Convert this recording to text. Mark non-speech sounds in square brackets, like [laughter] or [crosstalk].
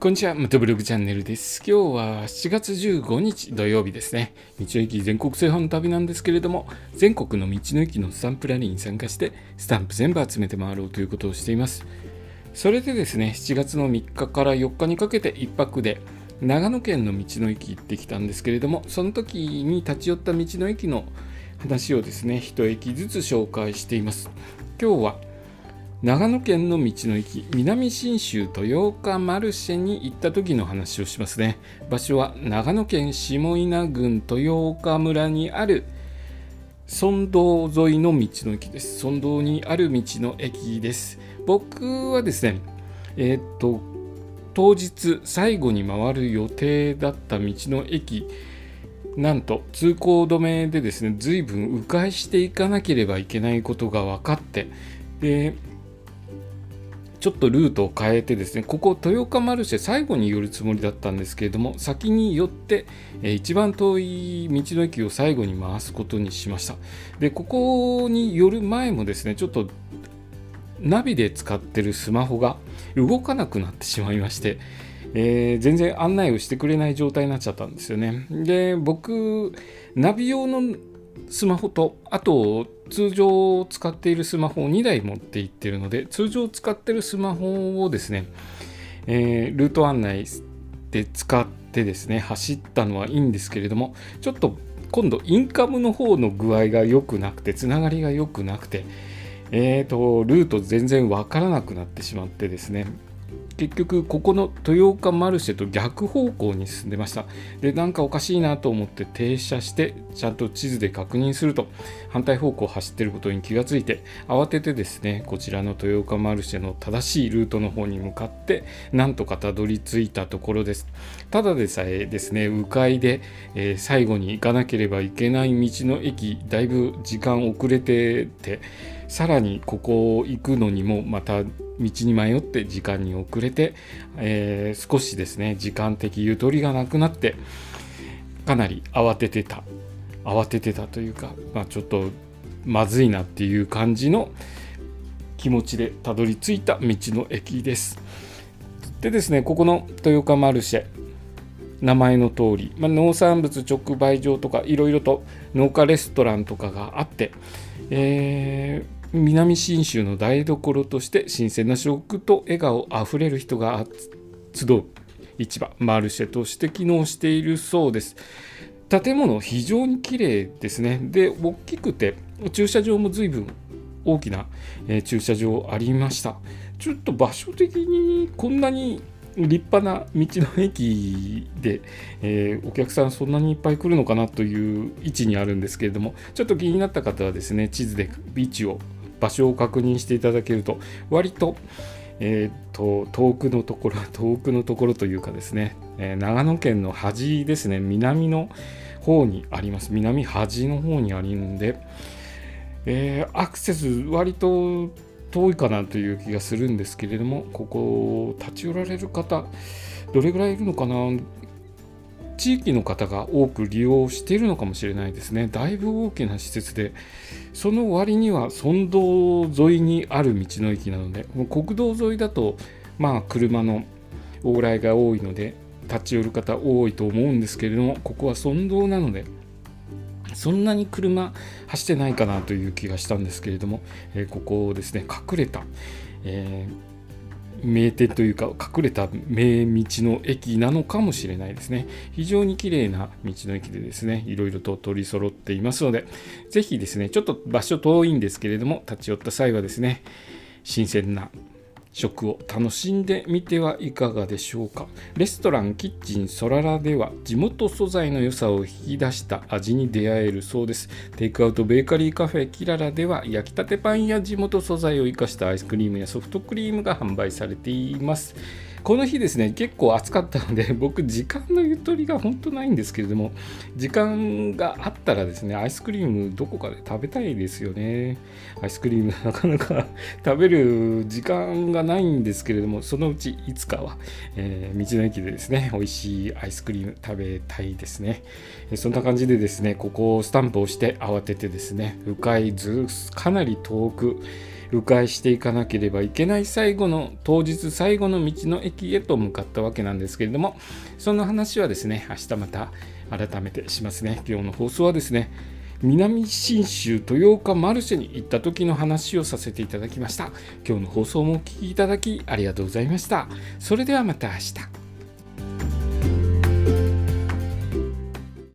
こんにちは、ムトブログチャンネルです。今日は7月15日土曜日ですね。道の駅全国制覇の旅なんですけれども、全国の道の駅のスタンプラリーに参加して、スタンプ全部集めて回ろうということをしています。それでですね、7月の3日から4日にかけて1泊で、長野県の道の駅行ってきたんですけれども、その時に立ち寄った道の駅の話をですね、1駅ずつ紹介しています。今日は長野県の道の駅南信州豊岡マルシェに行った時の話をしますね。場所は長野県下稲郡豊岡村にある村道沿いの道の駅です。村道にある道の駅です。僕はですねえー、っと当日最後に回る予定だった道の駅なんと通行止めでですね随分迂回していかなければいけないことが分かってでちょっとルートを変えてですねここ豊岡マルシェ最後に寄るつもりだったんですけれども先に寄って、えー、一番遠い道の駅を最後に回すことにしましたでここに寄る前もですねちょっとナビで使ってるスマホが動かなくなってしまいましてえー、全然案内をしてくれない状態になっちゃったんですよね。で僕ナビ用のスマホとあと通常使っているスマホを2台持っていってるので通常使ってるスマホをですね、えー、ルート案内で使ってですね走ったのはいいんですけれどもちょっと今度インカムの方の具合が良くなくてつながりが良くなくてえーとルート全然わからなくなってしまってですね結局ここの豊岡マルシェと逆方向に進んでました。でなんかおかしいなと思って停車してちゃんと地図で確認すると反対方向を走ってることに気がついて慌ててですねこちらの豊岡マルシェの正しいルートの方に向かってなんとかたどり着いたところです。ただでさえですね迂回で、えー、最後に行かなければいけない道の駅だいぶ時間遅れててさらにここ行くのにもまた道に迷って時間に遅れて、えー、少しですね時間的ゆとりがなくなってかなり慌ててた慌ててたというか、まあ、ちょっとまずいなっていう感じの気持ちでたどり着いた道の駅です。でですねここの豊岡マルシェ名前の通り、まあ、農産物直売所とかいろいろと農家レストランとかがあって、えー南信州の台所として新鮮な食と笑顔あふれる人が集う市場マルシェとして機能しているそうです。建物非常に綺麗ですね。で大きくて駐車場も随分大きな、えー、駐車場ありました。ちょっと場所的にこんなに立派な道の駅で、えー、お客さんそんなにいっぱい来るのかなという位置にあるんですけれどもちょっと気になった方はですね地図で位置を場所を確認していただけると割と,、えーと、遠くのところ [laughs] 遠くのところというかですね、えー、長野県の端ですね南の方にあります。南端の方にあるんで、えー、アクセス割と遠いかなという気がするんですけれどもここ立ち寄られる方どれぐらいいるのかな地域の方が多く利用しているのかもしれないですね。だいぶ大きな施設で、その割には村道沿いにある道の駅なので、国道沿いだと、まあ、車の往来が多いので、立ち寄る方多いと思うんですけれども、ここは村道なので、そんなに車走ってないかなという気がしたんですけれども、えー、ここですね、隠れた、えー名店というか隠れた名道の駅なのかもしれないですね。非常に綺麗な道の駅でですねいろいろと取り揃っていますので是非ですねちょっと場所遠いんですけれども立ち寄った際はですね新鮮な食を楽しんでみてはいかがでしょうか。レストランキッチンソララでは地元素材の良さを引き出した味に出会えるそうです。テイクアウトベーカリーカフェキララでは焼きたてパンや地元素材を生かしたアイスクリームやソフトクリームが販売されています。この日ですね結構暑かったので [laughs] 僕時間のゆとりが本当ないんですけれども時間があったらですねアイスクリームどこかで食べたいですよね。アイスクリームなかなか [laughs] 食べる時間がないんですけれどもそのうちいつかは、えー、道の駅でですね美味しいアイスクリーム食べたいですね。そんな感じでですねここをスタンプをして慌ててですね迂回ずかなり遠く迂回していかなければいけない最後の当日最後の道の駅へと向かったわけなんですけれどもその話はですね明日また改めてしますね。今日の放送はですね南信州豊岡マルシェに行った時の話をさせていただきました。今日の放送もお聴きいただきありがとうございました。それではまた明日。